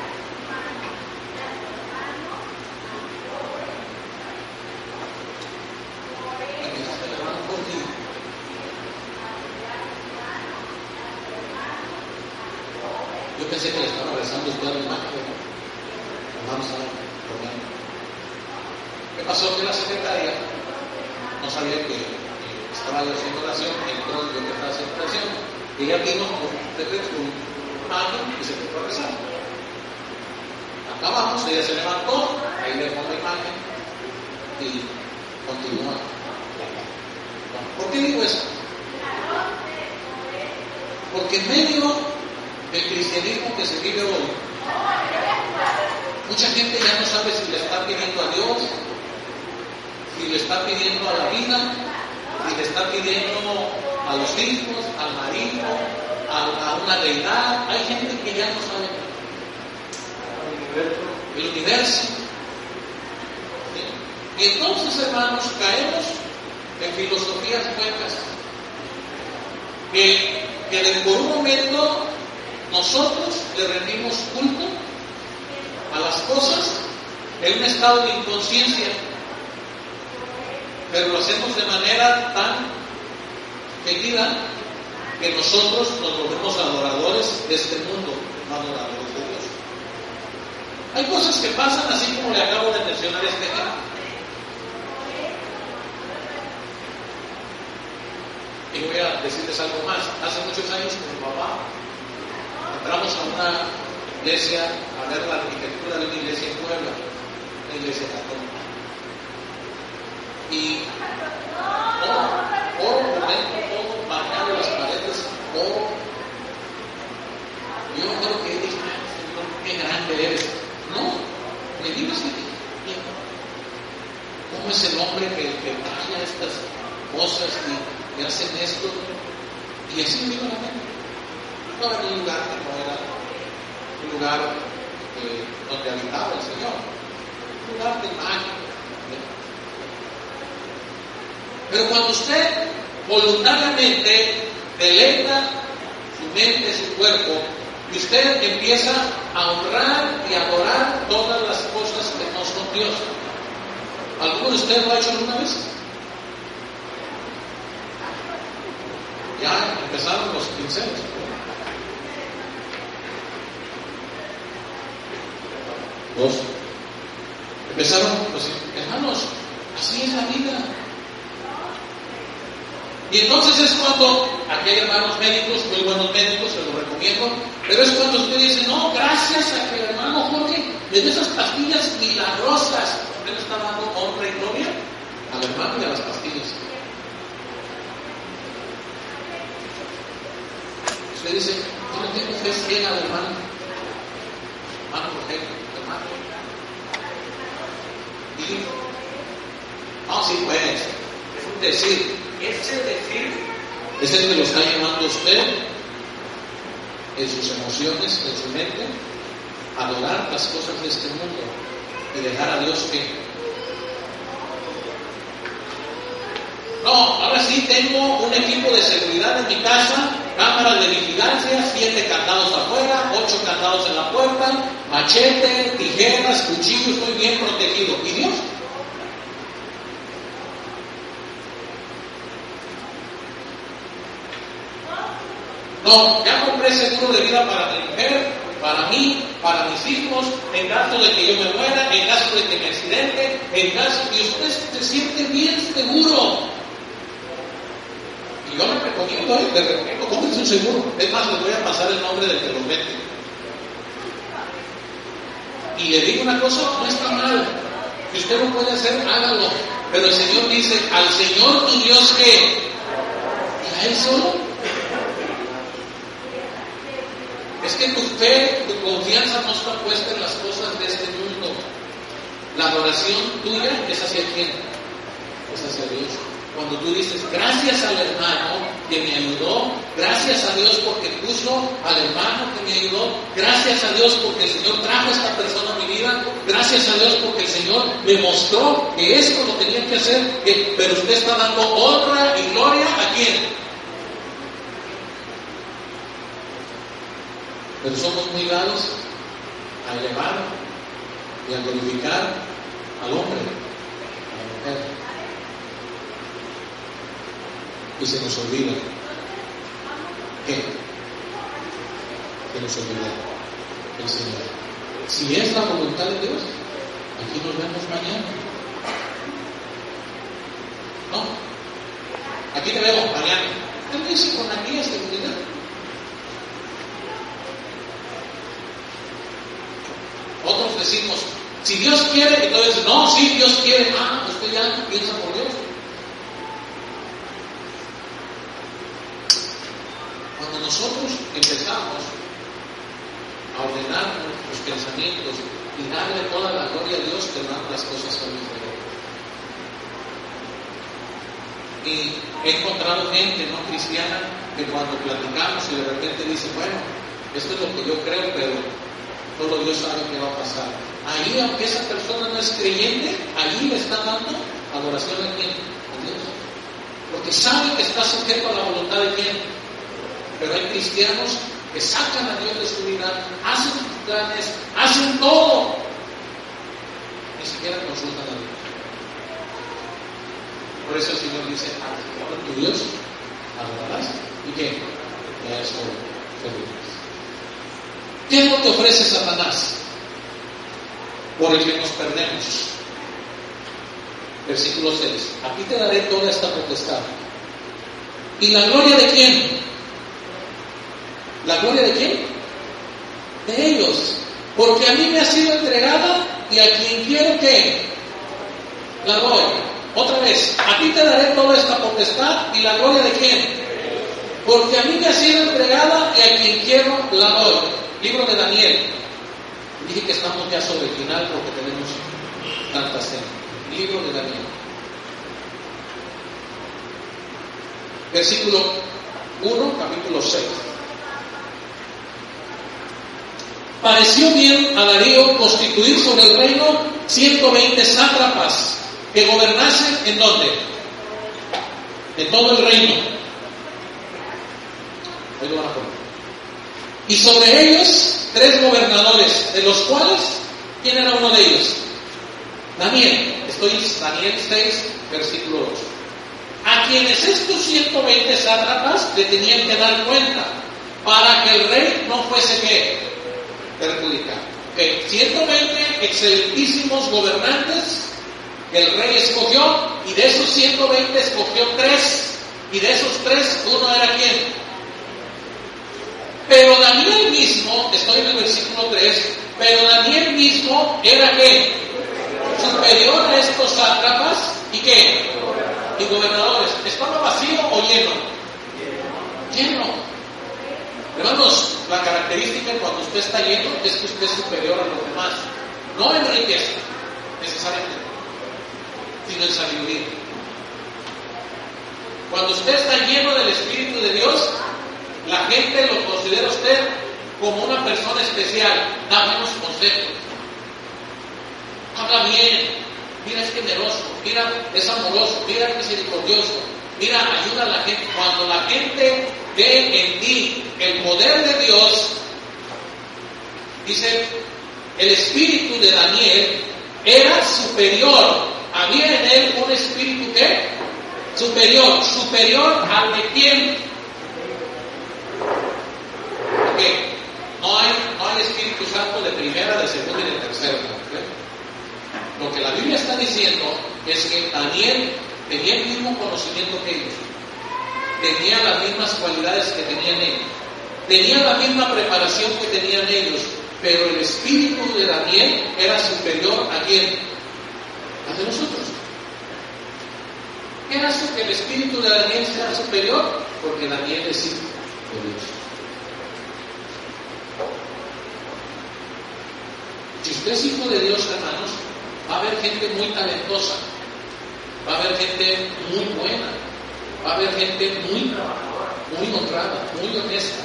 Yo pensé que le estaba rezando usted a mi madre. Vamos a comer. ¿Qué pasó? Que la secretaria no sabía que, que estaba yo haciendo oración, entró yo que estaba haciendo oración. Y ella vino con un mano y se fue a rezar. Acabamos, ella se levantó, ahí le pongo la imagen y continúa. ¿Por qué digo eso? Porque en medio del cristianismo que se vive hoy, mucha gente ya no sabe si le está pidiendo a Dios, si le está pidiendo a la vida, si le está pidiendo a los hijos, al marido, a, a una deidad. Hay gente que ya no sabe. El universo. Y entonces, hermanos, caemos en filosofías huecas. Que, que por un momento nosotros le rendimos culto a las cosas en un estado de inconsciencia, pero lo hacemos de manera tan seguida que nosotros nos volvemos adoradores de este mundo, adoradores de Dios. Hay cosas que pasan así como le acabo de mencionar este ejemplo. Y voy a decirles algo más. Hace muchos años con mi papá entramos a una iglesia a ver la arquitectura de una iglesia en Puebla, una iglesia católica. Y oro, oro por todo bañado las paredes, oro. Yo creo que dije, Señor, qué grande eres. No, me digo así, ¿cómo es el hombre que, que talla estas cosas y, y hacen esto? Y así digo la mente estaba en un lugar que no era un lugar eh, donde habitaba el Señor, un lugar de magia. Pero cuando usted voluntariamente deleita su mente, su cuerpo, y usted empieza a honrar y adorar todas las cosas que no son Dios. ¿Alguno de ustedes lo ha hecho alguna vez? Ya empezaron los pinceles. Dos. Empezaron, pues, hermanos, así es la vida. Y entonces es cuando, aquí hay hermanos médicos, muy buenos médicos, se los recomiendo, pero es cuando usted dice, no, gracias a que el hermano Jorge le dio esas pastillas milagrosas, usted le está dando honra y gloria al hermano y a las pastillas. Usted dice, yo no tengo fe ciega al hermano, hermano Jorge, hermano. Y, no, sí, pues, es un decir, ese decir Es el que lo está llevando usted en sus emociones, en su mente, a adorar las cosas de este mundo y dejar a Dios que. No, ahora sí tengo un equipo de seguridad en mi casa, cámaras de vigilancia, siete candados afuera, ocho candados en la puerta, machete, tijeras, cuchillo, estoy bien protegido. ¿Y Dios? No, ya compré seguro de vida para mi mujer, para mí, para mis hijos, en caso de que yo me muera, en caso de que me accidente, en caso y usted se siente bien seguro. Y yo le recomiendo, ¿eh? le recomiendo, cómprese un seguro. Es más, les voy a pasar el nombre del que los vende. Y le digo una cosa, no está mal. Si usted lo puede hacer, hágalo. Pero el Señor dice, al Señor tu Dios que, y a Él solo. Es que tu fe, tu confianza no está puesta en las cosas de este mundo. La adoración tuya es hacia quién? Es hacia Dios. Cuando tú dices, gracias al hermano que me ayudó, gracias a Dios porque puso al hermano que me ayudó, gracias a Dios porque el Señor trajo a esta persona a mi vida, gracias a Dios porque el Señor me mostró que esto lo tenía que hacer, que- pero usted está dando honra y gloria a quién? Pero somos muy dados a elevar y a glorificar al hombre, a la mujer. Y se nos olvida. ¿Qué? Que nos olvida el Señor. Si es la voluntad de Dios, aquí nos vemos mañana. No. Aquí te vemos mañana. ¿Qué dice con aquella seguridad? Otros decimos, si Dios quiere, entonces no, sí, Dios quiere. Ah, usted ya piensa por Dios. Cuando nosotros empezamos a ordenar nuestros pensamientos y darle toda la gloria a Dios, te dan las cosas son diferentes. Y he encontrado gente no cristiana que cuando platicamos y de repente dice, bueno, esto es lo que yo creo, pero solo Dios sabe qué va a pasar. Ahí, aunque esa persona no es creyente, allí le está dando adoración a quién? A Dios. Porque sabe que está sujeto a la voluntad de quién. Pero hay cristianos que sacan a Dios de su vida, hacen sus planes, hacen todo. Ni siquiera consultan a Dios. Por eso el Señor dice, Señor tu Dios adorarás. ¿Y qué? Ya. Feliz. ¿Qué lo que ofrece Satanás? Por el que nos perdemos. Versículo 6. Aquí te daré toda esta potestad. ¿Y la gloria de quién? ¿La gloria de quién? De ellos. Porque a mí me ha sido entregada y a quien quiero que la doy. Otra vez, a ti te daré toda esta potestad y la gloria de quién? Porque a mí me ha sido entregada y a quien quiero la doy. Libro de Daniel. Dije que estamos ya sobre el final porque tenemos tanta sed. Libro de Daniel. Versículo 1, capítulo 6. Pareció bien a Darío constituir sobre el reino 120 sátrapas que gobernasen en dónde? En todo el reino. Ahí lo van a poner. Y sobre ellos tres gobernadores, de los cuales, ¿quién era uno de ellos? Daniel. Estoy Daniel 6, versículo 8. A quienes estos 120 sátrapas le tenían que dar cuenta para que el rey no fuese que perjudicado. Ok, 120 excelentísimos gobernantes que el rey escogió y de esos 120 escogió tres y de esos tres uno era quién? Pero Daniel mismo, estoy en el versículo 3, pero Daniel mismo era qué? Superior a estos sátrapas y qué? Y gobernadores. ¿Estaba vacío o lleno? Lleno. Hermanos, la característica cuando usted está lleno es que usted es superior a los demás. No en riqueza, necesariamente, sino en sabiduría. Cuando usted está lleno del Espíritu de Dios, la gente lo considera usted como una persona especial, da buenos consejos, habla bien, mira es generoso, mira es amoroso, mira es misericordioso, mira ayuda a la gente. Cuando la gente ve en ti el poder de Dios, dice, el espíritu de Daniel era superior, había en él un espíritu que superior, superior al de quién. Ok, no hay, no hay Espíritu Santo de primera, de segunda y de tercera. Lo que la Biblia está diciendo es que Daniel tenía el mismo conocimiento que ellos, tenía las mismas cualidades que tenían ellos, tenía la misma preparación que tenían ellos, pero el espíritu de Daniel era superior a quién? A de nosotros. ¿Qué hace que el espíritu de Daniel sea superior? Porque Daniel es hijo de Dios. Si usted es hijo de Dios, hermanos, va a haber gente muy talentosa, va a haber gente muy buena, va a haber gente muy muy honrada, muy honesta,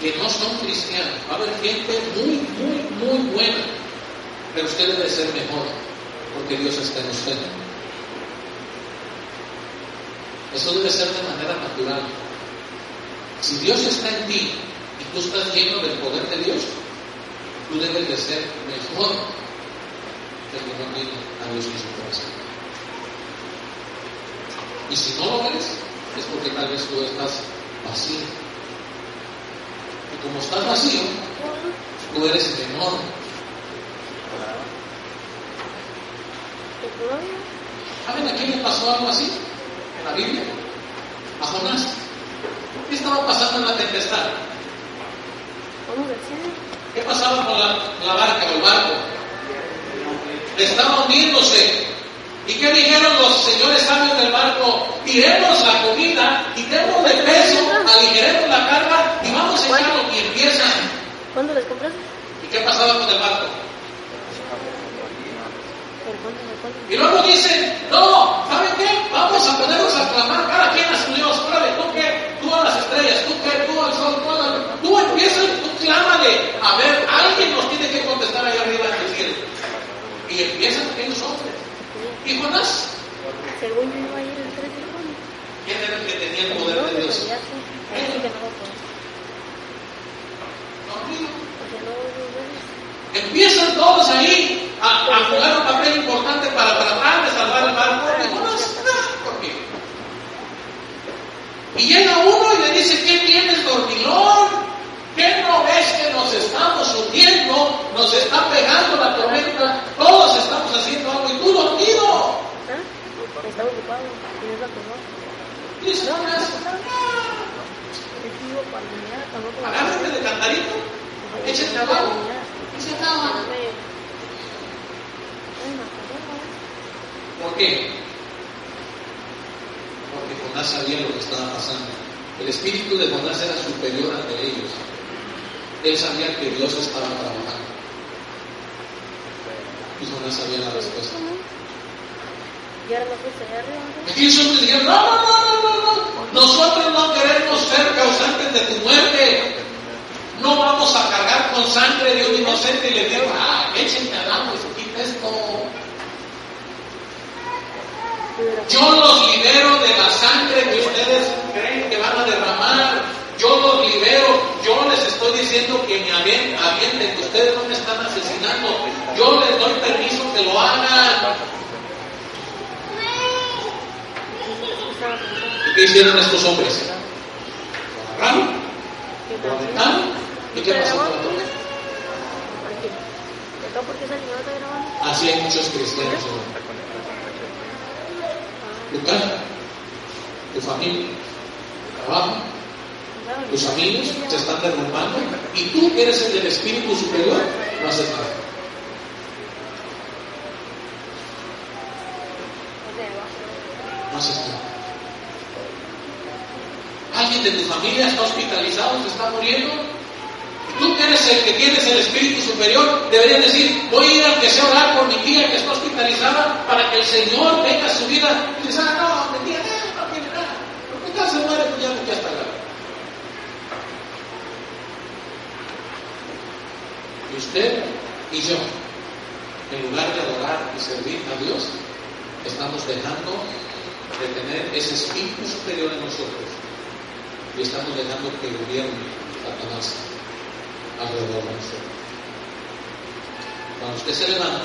que no son cristianos, va a haber gente muy, muy, muy buena, pero usted debe ser mejor, porque Dios está en usted. Eso debe ser de manera natural. Si Dios está en ti y tú estás lleno del poder de Dios, tú debes de ser mejor que que tiene a Dios en su corazón. Y si no lo eres, es porque tal vez tú estás vacío. Y como estás vacío, tú eres menor. ¿Saben a quién le pasó algo así en la Biblia? A Jonás. ¿Qué estaba pasando en la tempestad? ¿Qué pasaba con la, la barca o el barco? Estaba hundiéndose. ¿Y qué dijeron los señores sabios del barco? Tiremos la comida, quitemos de peso, aligeremos la carga y vamos a echarlo y empiezan. ¿Cuándo les compras? ¿Y qué pasaba con el barco? Y luego dicen, no, ¿saben qué? Vamos a ponernos a clamar cada quien a su Dios. Órale, tú qué, tú a las estrellas, tú qué, tú al sol, tú a la... Tú empiezas, tú clámale. A ver, alguien nos tiene que contestar allá arriba en el cielo. Y empiezan aquellos hombres. ¿Y Jonás? Según yo iba a ir el 3 de junio. ¿Quién era el que tenía el poder de Dios? Sí que no lo no. Empiezan todos ahí a, a jugar un papel importante para tratar de salvar el barco. Y Jonás, no, ¿por qué? Y llega uno y le dice, ¿qué tienes, dormilón? ¿Qué no ves que nos estamos hundiendo? Nos está pegando la tormenta, todos estamos haciendo algo y tú dormido. ¿Ah? Estaba ocupado. Tienes la cosa. Dice Jonás, Te sigo cuando ya tampoco. agárrate de cantarito, échate abajo y se acaba. ¿Por qué? Porque Jonás sabía lo que estaba pasando. El espíritu de Jonás era superior al de ellos. Él sabía que Dios estaba trabajando. Y Jonás sabía la respuesta. Y ahora. ¿no? Aquellos hombres dijeron, no, no, no, no, no, nosotros no queremos ser causantes de tu muerte. No vamos a cargar con sangre de un inocente y le digo, ah, échenme al agua y se quita esto. Yo los libero de la sangre que ustedes creen que van a derramar. Yo los libero. Yo les estoy diciendo que me avien- avienten, que ustedes no me están asesinando. Yo les doy permiso que lo hagan. ¿Y qué hicieron estos hombres? Lo agarraron, ¿Qué lo tal? aventaron. ¿Y qué ¿Está pasó con todo? Así hay muchos cristianos hoy. Tu casa, tu familia, tu trabajo, tus amigos se están derrumbando y tú que eres el del espíritu superior, no haces nada. No haces nada. Alguien de tu familia está hospitalizado, se está muriendo. Tú que eres el que tienes el espíritu superior, deberías decir, voy a ir aunque sea orar por mi tía que está hospitalizada para que el Señor venga su vida. Y dices, ah, no, mi tía no, no tiene nada. ¿Por qué tal se muere tu tía no está acá? Y usted y yo, en lugar de adorar y servir a Dios, estamos dejando de tener ese espíritu superior en nosotros y estamos dejando que gobierne Satanás alrededor de nosotros. Cuando usted se levanta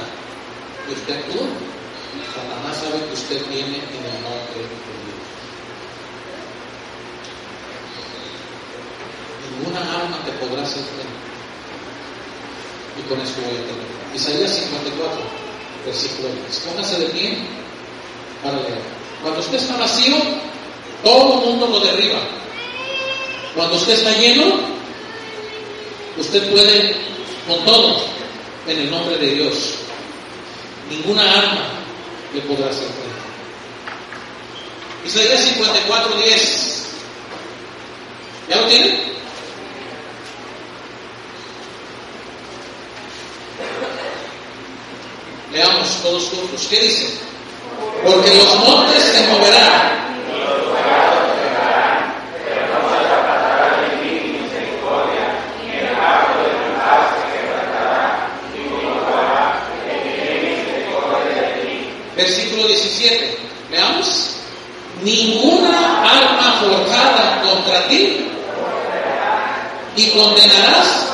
y usted actúa, Satanás sabe que usted viene en el nombre de Dios. Ninguna arma te podrá hacer. Y con eso voy a terminar. Isaías 54, versículo 10. Póngase de pie para leer. Cuando usted está vacío, todo el mundo lo derriba. Cuando usted está lleno, usted puede con todo en el nombre de Dios. Ninguna arma le podrá hacer frente. Isaías 54, 10. ¿Ya lo tiene? Leamos todos juntos. ¿Qué dice? Porque los montes se moverán. Versículo 17. Veamos. Ninguna arma forjada contra ti condenarás.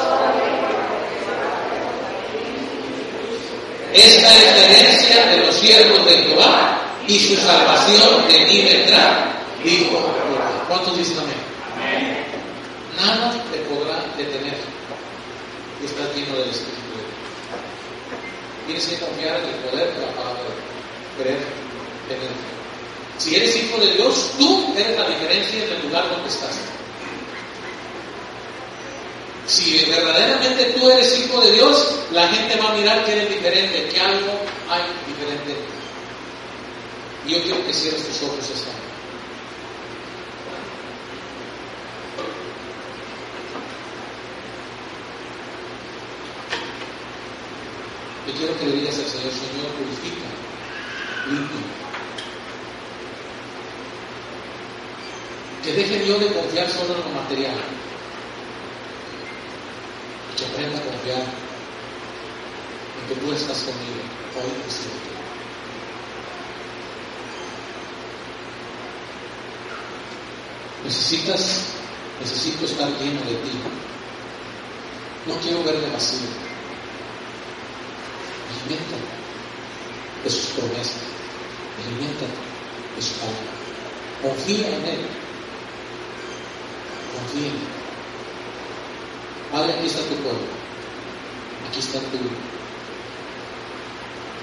Esta es la herencia de los siervos de Jehová y su salvación de mí vendrá, dijo Jehová. ¿Cuántos dicen amén? Nada te podrá detener estás lleno del Espíritu. Tienes que confiar en el poder de la palabra. Creer, fe. Si eres hijo de Dios, tú eres la diferencia en el lugar donde estás. Si verdaderamente tú eres hijo de Dios, la gente va a mirar que eres diferente, que algo hay diferente. Y yo quiero que cierres tus ojos esta noche. Yo quiero que le digas al Señor, Señor, purifica, limpia. Que deje yo de confiar solo en lo material. Que aprenda a confiar en que tú estás conmigo hoy y siempre. Necesitas, necesito estar lleno de ti. No quiero verme vacío. Aliméntate de sus promesas. Aliméntate de su palabra. Confía en Él. Confía en Él. Padre, aquí está tu pueblo. Aquí está tu,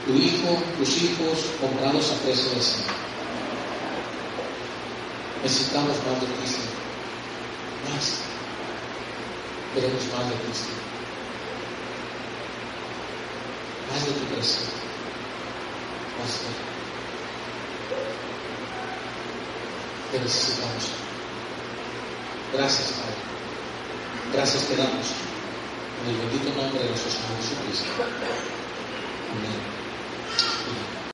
tu hijo, tus hijos comprados a precio de sangre. Necesitamos más de Señor. Más. Queremos más de Señor. Más de tu presencia. Más de Te necesitamos. Gracias, Padre. Gracias te damos. En el bendito nombre de nuestro Señor Jesucristo. Amén.